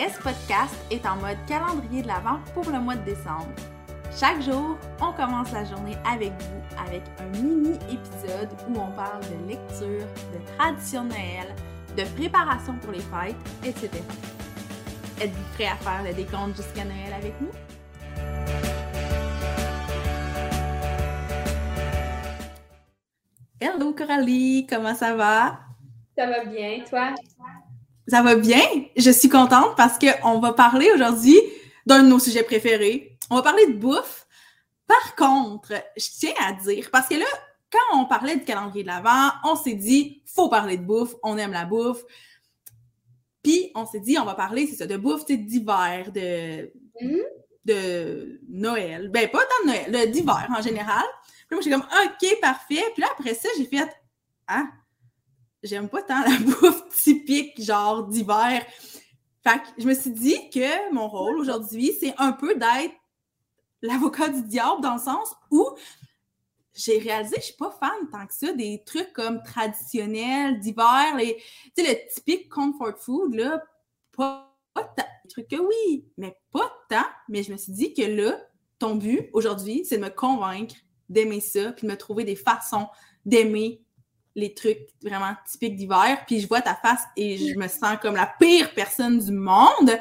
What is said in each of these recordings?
S-Podcast est en mode calendrier de l'Avent pour le mois de décembre. Chaque jour, on commence la journée avec vous avec un mini-épisode où on parle de lecture, de tradition de Noël, de préparation pour les fêtes, etc. Êtes-vous prêt à faire le décompte jusqu'à Noël avec nous? Hello Coralie, comment ça va? Ça va bien, toi? Ça va bien? Je suis contente parce qu'on va parler aujourd'hui d'un de nos sujets préférés. On va parler de bouffe. Par contre, je tiens à dire, parce que là, quand on parlait du calendrier de l'Avent, on s'est dit, faut parler de bouffe, on aime la bouffe. Puis, on s'est dit, on va parler, c'est ça, de bouffe, d'hiver, de, Mhm. de Noël. Ben, pas tant de Noël, d'hiver en général. Puis moi, j'étais comme, OK, parfait. Puis là, après ça, j'ai fait, ah, j'aime pas tant la bouffe typique, genre d'hiver. Fait que je me suis dit que mon rôle aujourd'hui, c'est un peu d'être l'avocat du diable dans le sens où j'ai réalisé que je suis pas fan tant que ça des trucs comme traditionnels d'hiver, les, tu sais, le typique comfort food, là, pas, pas tant. Des trucs que oui, mais pas tant. Mais je me suis dit que là, ton but aujourd'hui, c'est de me convaincre d'aimer ça, puis de me trouver des façons d'aimer les trucs vraiment typiques d'hiver. Puis je vois ta face et je me sens comme la pire personne du monde.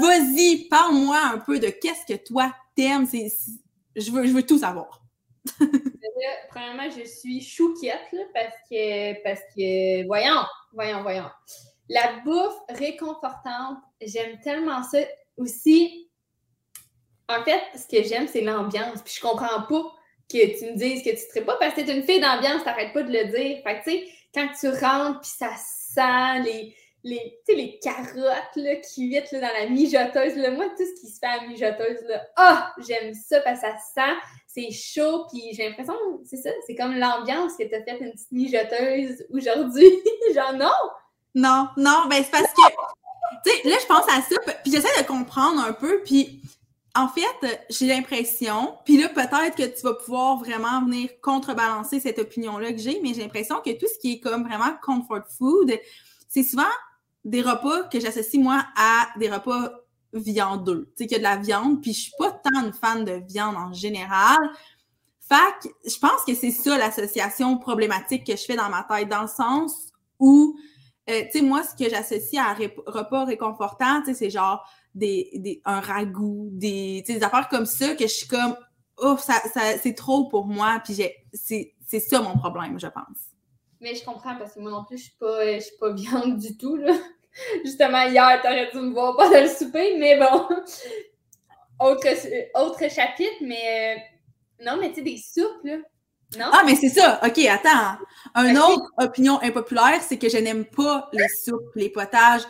Vas-y, parle-moi un peu de qu'est-ce que toi t'aimes. Je, veux, je veux tout savoir. Là, premièrement, je suis chouquette là, parce que, parce que, voyons, voyons, voyons. La bouffe réconfortante, j'aime tellement ça. Aussi, en fait, ce que j'aime, c'est l'ambiance. Puis je comprends pas que tu me dises que tu ne pas parce que t'es une fille d'ambiance, t'arrêtes pas de le dire. Fait que, tu sais, quand tu rentres, puis ça sent les, les, tu les carottes là, cuites là, dans la mijoteuse. Moi, tout ce qui se fait à la mijoteuse, là, ah, j'aime ça parce que ça sent c'est chaud, puis j'ai l'impression, c'est ça, c'est comme l'ambiance que t'as fait une petite mijoteuse aujourd'hui. Genre, non! Non, non, ben c'est parce que, tu sais, là, je pense à ça, puis j'essaie de comprendre un peu, puis en fait, j'ai l'impression, puis là, peut-être que tu vas pouvoir vraiment venir contrebalancer cette opinion-là que j'ai, mais j'ai l'impression que tout ce qui est comme vraiment comfort food, c'est souvent des repas que j'associe, moi, à des repas viandeux. Tu sais, qu'il y a de la viande, puis je suis pas tant une fan de viande en général. Fait que je pense que c'est ça l'association problématique que je fais dans ma tête, dans le sens où euh, tu sais, moi, ce que j'associe à repas réconfortant, tu sais, c'est genre des, des, un ragoût, des, des affaires comme ça que je suis comme, oh, ça, ça, c'est trop pour moi, puis j'ai, c'est, c'est ça mon problème, je pense. Mais je comprends parce que moi non plus, je suis pas, je suis pas viande du tout, là. Justement, hier, t'aurais dû me voir pas dans le souper, mais bon. Autre, autre chapitre, mais euh, non, mais tu sais, des soupes, là. Non? Ah, mais c'est ça, ok, attends. Un autre opinion impopulaire, c'est que je n'aime pas les soupes, les potages.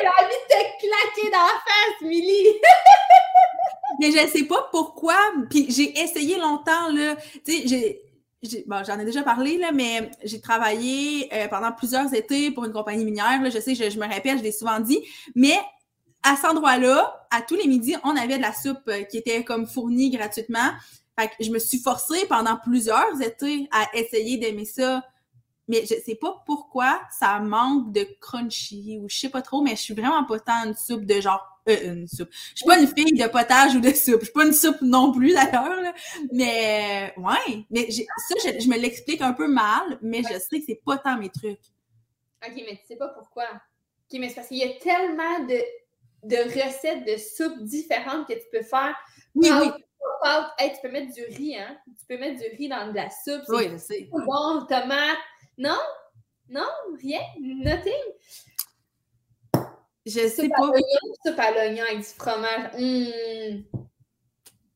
J'ai envie de te claquer dans la face, Milly! Mais je sais pas pourquoi. Puis j'ai essayé longtemps, là. Tu sais, j'en ai déjà parlé, là, mais j'ai travaillé euh, pendant plusieurs étés pour une compagnie minière. Je sais, je, je me répète, je l'ai souvent dit. Mais à cet endroit-là, à tous les midis, on avait de la soupe euh, qui était comme fournie gratuitement. Fait que je me suis forcée pendant plusieurs étés à essayer d'aimer ça. Mais je sais pas pourquoi ça manque de crunchy ou je sais pas trop, mais je suis vraiment pas tant une soupe de genre euh, une soupe. Je suis pas une fille de potage ou de soupe. Je suis pas une soupe non plus d'ailleurs. Mais ouais, mais ça je, je me l'explique un peu mal, mais je sais que c'est pas tant mes trucs. Ok, mais tu sais pas pourquoi. Ok, mais c'est parce qu'il y a tellement de, de recettes de soupes différentes que tu peux faire. Oui, oui. Hey, tu peux mettre du riz, hein? Tu peux mettre du riz dans de la soupe. oui, je sais. bon, tomate. Non? Non? Rien? Nothing? Je sais pas. soupe à l'oignon avec du fromage. Hum.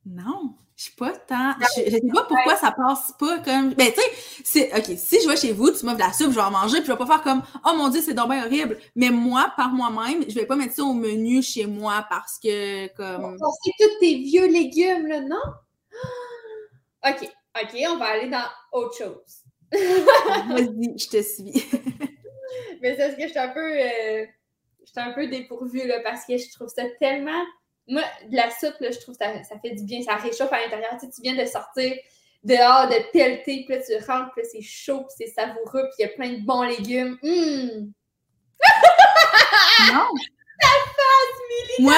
Non, je suis pas tant. Je, je sais pas pourquoi ça passe pas comme. Ben, tu sais, c'est- OK, si je vais chez vous, tu m'offres de la soupe, je vais en manger, puis je vais pas faire comme Oh mon Dieu, c'est donc bien horrible. Mais moi, par moi-même, je vais pas mettre ça au menu chez moi parce que, comme. C'est tous tes vieux légumes, là, non? OK, OK, on va aller dans autre chose. Vas-y, je te suis. Mais c'est parce que je suis un peu. euh, un peu dépourvue là, parce que je trouve ça tellement. Moi, de la soupe, là, je trouve que ça, ça fait du bien, ça réchauffe à l'intérieur. Tu, sais, tu viens de sortir dehors, de pelleter, puis là, tu rentres, puis c'est chaud, puis c'est savoureux, puis il y a plein de bons légumes. Hum! non. Ta face! Moi,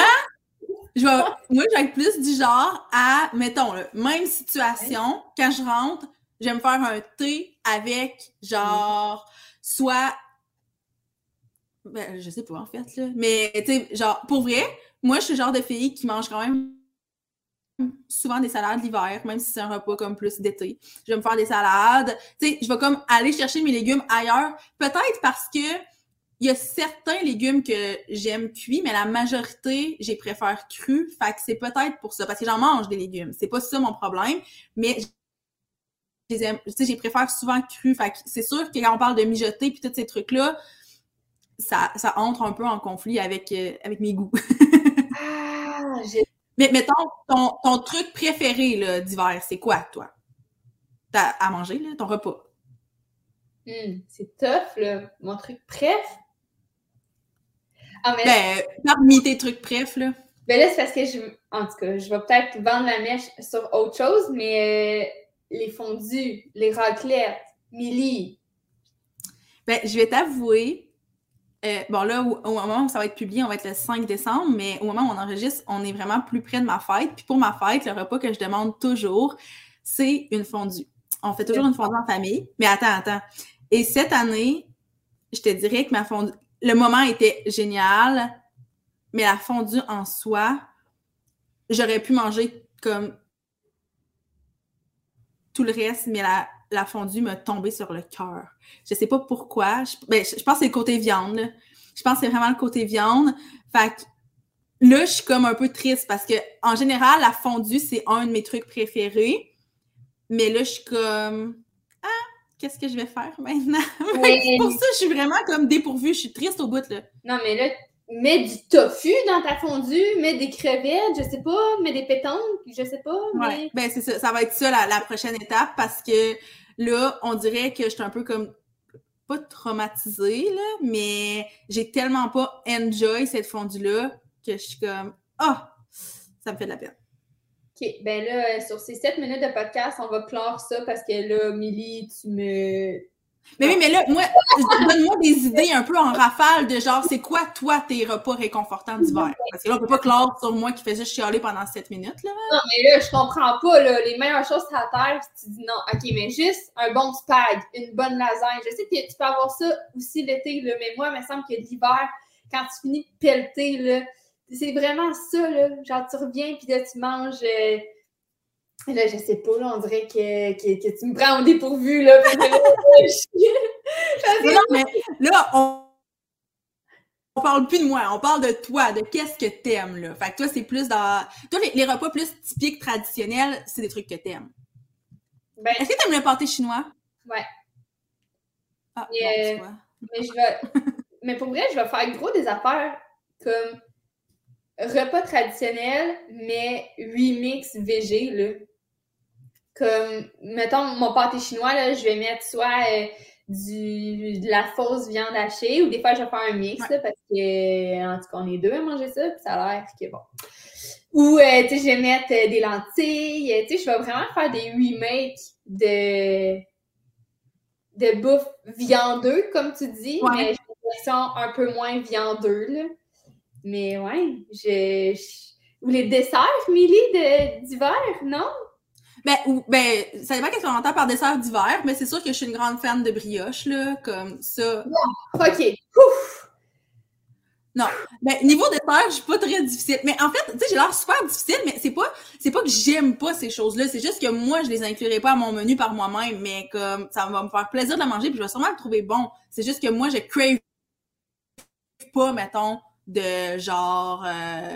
je vais, moi, je vais être plus du genre à, mettons, là, même situation, quand je rentre, j'aime faire un thé avec, genre, soit. Ben, je sais pas, en fait, là. Mais, tu sais, genre, pour vrai, moi, je suis le genre de fille qui mange quand même souvent des salades l'hiver, même si c'est un repas comme plus d'été. Je vais me faire des salades. Tu sais, je vais comme aller chercher mes légumes ailleurs. Peut-être parce que il y a certains légumes que j'aime cuits, mais la majorité, j'ai préfère crus. Fait que c'est peut-être pour ça. Parce que j'en mange des légumes. C'est pas ça mon problème. Mais j'ai préfère souvent crus. Fait que c'est sûr que quand on parle de mijoter puis tous ces trucs-là, ça, ça entre un peu en conflit avec, euh, avec mes goûts. ah, mais mettons, ton, ton truc préféré d'hiver, c'est quoi, toi? T'as à manger, là, ton repas? Hmm, c'est tough, là. Mon truc préf? Ah, mais... Ben, parmi tes trucs préf, là. Ben là, c'est parce que je... En tout cas, je vais peut-être vendre la mèche sur autre chose, mais euh, les fondus, les raclettes, Milly. Ben, je vais t'avouer, euh, bon, là, au, moment où ça va être publié, on va être le 5 décembre, mais au moment où on enregistre, on est vraiment plus près de ma fête. Puis pour ma fête, le repas que je demande toujours, c'est une fondue. On fait toujours une fondue en famille. Mais attends, attends. Et cette année, je te dirais que ma fondue, le moment était génial, mais la fondue en soi, j'aurais pu manger comme tout le reste, mais la, la fondue m'a tombé sur le cœur. Je sais pas pourquoi. Je, ben, je, pense que c'est le côté viande. Je pense que c'est vraiment le côté viande. Fait que là, je suis comme un peu triste parce que en général, la fondue, c'est un de mes trucs préférés. Mais là, je suis comme Ah, qu'est-ce que je vais faire maintenant? pour ça, je suis vraiment comme dépourvue. Je suis triste au bout là. Non, mais là, mets du tofu dans ta fondue, mets des crevettes, je sais pas, mets des pétanques, je sais pas. Mais... Ouais, ben c'est ça. Ça va être ça la prochaine étape parce que Là, on dirait que je suis un peu comme pas traumatisée, là, mais j'ai tellement pas enjoy cette fondue-là que je suis comme Ah, ça me fait de la peine. OK. Ben là, sur ces sept minutes de podcast, on va clore ça parce que là, Milly, tu me mais oui, mais là, moi, donne-moi des idées un peu en rafale de genre, c'est quoi, toi, tes repas réconfortants d'hiver? Parce que là, on peut pas clore sur moi qui faisait chialer pendant 7 minutes, là. Non, mais là, je comprends pas, là. Les meilleures choses sur la terre, tu dis non. OK, mais juste un bon spag, une bonne lasagne. Je sais que tu peux avoir ça aussi l'été, là, mais moi, il me semble que l'hiver, quand tu finis de pelleter, là, c'est vraiment ça, là. Genre, tu reviens, puis là, tu manges... Euh, Là, je sais pas, là, on dirait que, que, que tu me prends au dépourvu, là. non, mais là, on, on parle plus de moi, on parle de toi, de qu'est-ce que t'aimes, là. Fait que toi, c'est plus dans... Toi, les, repas plus typiques, traditionnels, c'est des trucs que t'aimes. Ben, Est-ce que t'aimes le pâté chinois? Ouais. Ah, mais, euh, mais je vais... mais pour vrai, je vais faire gros des affaires comme repas traditionnel, mais remix VG, là comme, mettons, mon pâté chinois, là, je vais mettre soit euh, du, de la fausse viande hachée ou des fois, je vais faire un mix, parce que, en tout cas, on est deux à manger ça, puis ça a l'air que bon. Ou, euh, tu sais, je vais mettre euh, des lentilles, tu sais, je vais vraiment faire des remakes de, de bouffe viandeux, comme tu dis, mais j'ai une version un peu moins viandeux, là. Mais ouais, je, Ou les desserts, Milly, d'hiver, non? Ben, ou, ben, ça dépend qu'est-ce qu'on entend par dessert d'hiver, mais c'est sûr que je suis une grande fan de brioche, là, comme ça. OK. Ouf. Non. Ben, niveau dessert, je suis pas très difficile. Mais en fait, tu sais, j'ai l'air super difficile, mais c'est pas, c'est pas que j'aime pas ces choses-là. C'est juste que moi, je les inclurai pas à mon menu par moi-même, mais comme, ça va me faire plaisir de la manger, puis je vais sûrement le trouver bon. C'est juste que moi, je crave pas, mettons, de genre, euh,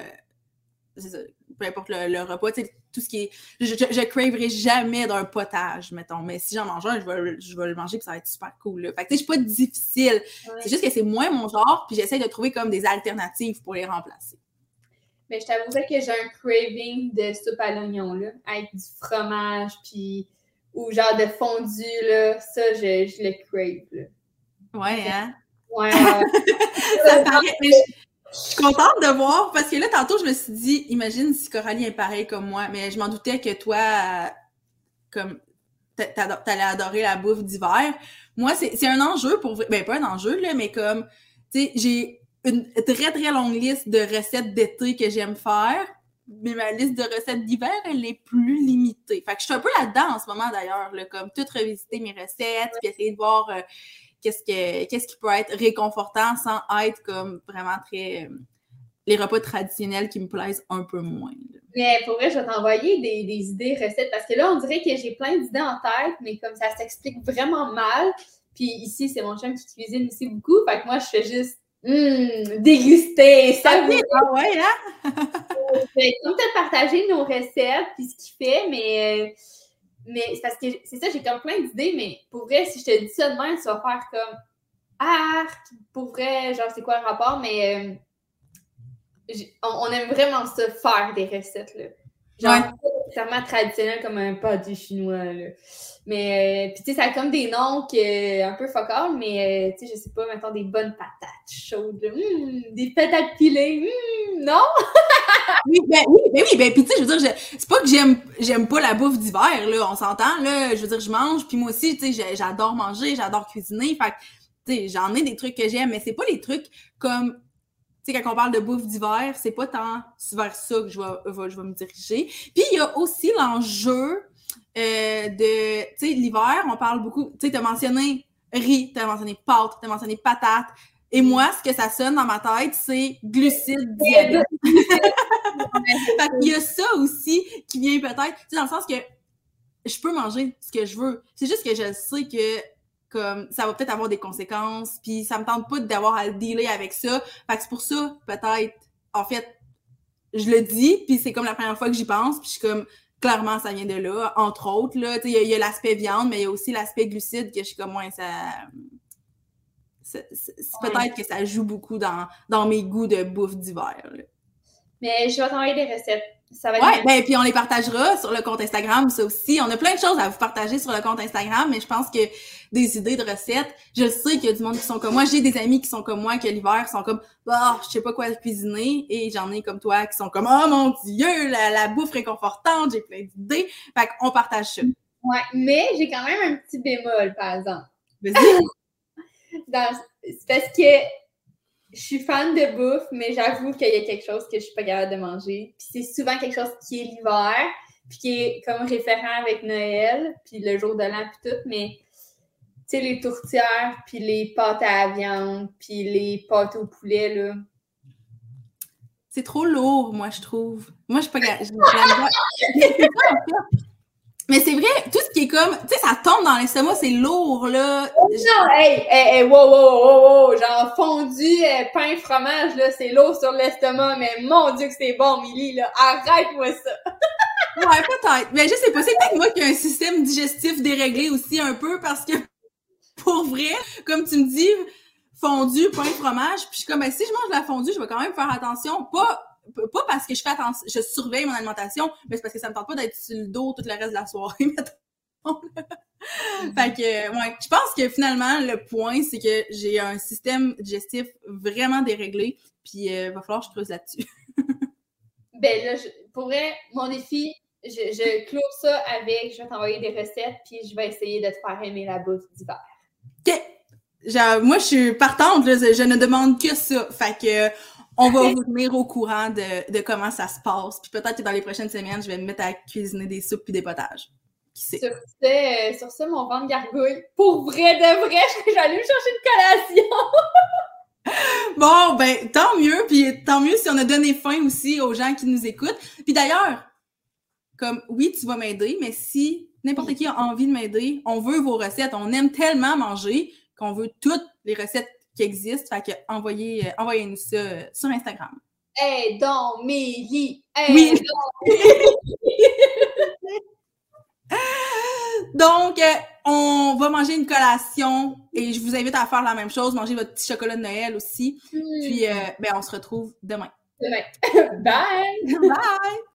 peu importe le, repas, tu sais, tout ce qui est. Je, je, craverai jamais d'un potage, mettons. Mais si j'en mange un, je vais, je vais le manger puis ça va être super cool. Là. Fait que, tu sais, je suis pas difficile. C'est juste que c'est moins mon genre, puis j'essaie de trouver comme des alternatives pour les remplacer. Mais je t'avouerais que j'ai un craving de soupe à l'oignon, là, avec du fromage, puis. ou genre de fondu, là. Ça, je, je le crave, là. Ouais, hein? Ouais. ça paraît. Je suis contente de voir parce que là, tantôt, je me suis dit, imagine si Coralie est pareille comme moi, mais je m'en doutais que toi, comme, t'allais adorer la bouffe d'hiver. Moi, c'est un enjeu pour, ben pas un enjeu, là, mais comme, tu sais, j'ai une très, très longue liste de recettes d'été que j'aime faire, mais ma liste de recettes d'hiver, elle est plus limitée. Fait que je suis un peu là-dedans en ce moment, d'ailleurs, comme tout revisiter mes recettes, puis essayer de voir euh, qu'est-ce, que, qu'est-ce qui peut être réconfortant sans être comme vraiment très... Euh, les repas traditionnels qui me plaisent un peu moins. Mais pour vrai, je vais t'envoyer des, des, idées recettes parce que là, on dirait que j'ai plein d'idées en tête, mais comme ça s'explique vraiment mal. Puis ici, c'est mon chum qui cuisine aussi beaucoup. Fait que moi, je fais juste Mmh, déguster, ça ah, ah ouais, hein? comme tu partagé nos recettes puis ce qu'il fait, mais, euh, mais c'est parce que c'est ça, j'ai comme plein d'idées, mais pour vrai, si je te dis ça demain, tu vas faire comme Ah, pour vrai, genre c'est quoi le rapport, mais euh, on, aime vraiment ça faire des recettes là. Genre ouais. Traditionnel comme un pâté chinois là. Mais, euh, puis tu sais, ça a comme des noms que, un peu focal, mais, euh, tu sais, je sais pas, mettons des bonnes patates chaudes, mmh, des patates pilées, mmh, non? oui, ben oui, ben oui, ben puis tu sais, je veux dire, c'est pas que j'aime pas la bouffe d'hiver, là, on s'entend, là, je veux dire, je mange, puis moi aussi, tu sais, j'adore manger, j'adore cuisiner, fait tu sais, j'en ai des trucs que j'aime, mais c'est pas des trucs comme tu sais, quand on parle de bouffe d'hiver, c'est pas tant vers ça que je vais, je vais me diriger. Puis il y a aussi l'enjeu euh, de, tu sais, l'hiver, on parle beaucoup, tu sais, t'as mentionné riz, t'as mentionné pâtes, t'as mentionné patates. Et moi, ce que ça sonne dans ma tête, c'est glucides diabète. Il y a ça aussi qui vient peut-être, tu sais, dans le sens que je peux manger ce que je veux. C'est juste que je sais que comme ça va peut-être avoir des conséquences, puis ça me tente pas d'avoir à dealer avec ça. Fait que c'est pour ça, peut-être, en fait, je le dis, puis c'est comme la première fois que j'y pense, puis je suis comme, clairement, ça vient de là, entre autres. Il y a, l'aspect viande, mais il y a aussi l'aspect glucide que je suis comme, moi, ça. C'est, peut-être que ça joue beaucoup dans, dans mes goûts de bouffe d'hiver. Mais je vais t'envoyer des recettes ça va ouais, ben, puis on les partagera sur le compte Instagram, ça aussi. On a plein de choses à vous partager sur le compte Instagram, mais je pense que des idées de recettes, je sais qu'il y a du monde qui sont comme moi. J'ai des amis qui sont comme moi, que l'hiver sont comme, bah, je sais pas quoi cuisiner. Et j'en ai comme toi qui sont comme, oh mon Dieu, la, la bouffe réconfortante, j'ai plein d'idées. Fait qu'on partage ça. Ouais, mais j'ai quand même un petit bémol, par exemple. Vas-y. C'est parce que je suis fan de bouffe, mais j'avoue qu'il y a quelque chose que je suis pas capable de manger. Puis c'est souvent quelque chose qui est l'hiver, puis qui est comme référent avec Noël, puis le jour de l'an, puis tout, mais sais, les tourtières, puis les pâtes à la viande, puis les pâtes au poulet, là. C'est trop lourd, moi, je trouve. Moi, je suis pas. Mais c'est vrai, tout ce qui est comme, tu sais, ça tombe dans l'estomac, c'est lourd, là. Non, hey, hey, hey, wow, wow, wow, wow, genre fondu, euh, pain, fromage, là, c'est lourd sur l'estomac, mais mon Dieu que c'est bon, Milly, là, arrête-moi ça. ouais, peut-être. Mais je sais pas, c'est peut-être moi qui ai un système digestif déréglé aussi un peu, parce que, pour vrai, comme tu me dis, fondu, pain, fromage, puis je suis comme, ben, si je mange de la fondue, je vais quand même faire attention, pas pas parce que je fais attention, je surveille mon alimentation, mais c'est parce que ça me tente pas d'être sur le dos tout le reste de la soirée, fait que, ouais, je pense que finalement, le point, c'est que j'ai un système digestif vraiment déréglé, puis il euh, va falloir que je creuse là-dessus. ben là, je, pour vrai, mon défi, je, je clôt ça avec, je vais t'envoyer des recettes, puis je vais essayer de te faire aimer la bouffe d'hiver. OK! Genre, moi, je suis partante, je ne demande que ça. Fait que, on va vous tenir au courant de, de comment ça se passe. Puis peut-être que dans les prochaines semaines, je vais me mettre à cuisiner des soupes et des potages. Qui sait? Sur, ce, euh, sur ça, mon ventre gargouille. Pour vrai de vrai, j'allais me chercher une collation. bon, ben, tant mieux. Puis tant mieux si on a donné faim aussi aux gens qui nous écoutent. Puis d'ailleurs, comme, oui, tu vas m'aider, mais si n'importe qui a envie de m'aider, on veut vos recettes. On aime tellement manger qu'on veut toutes les recettes qui existe. Fait que envoyez, euh, envoyez-nous ça euh, sur Instagram. Hey, oui. Donc, euh, on va manger une collation et je vous invite à faire la même chose, manger votre petit chocolat de Noël aussi. Hmm. Puis, ben, on se retrouve demain. Demain. Bye! Bye!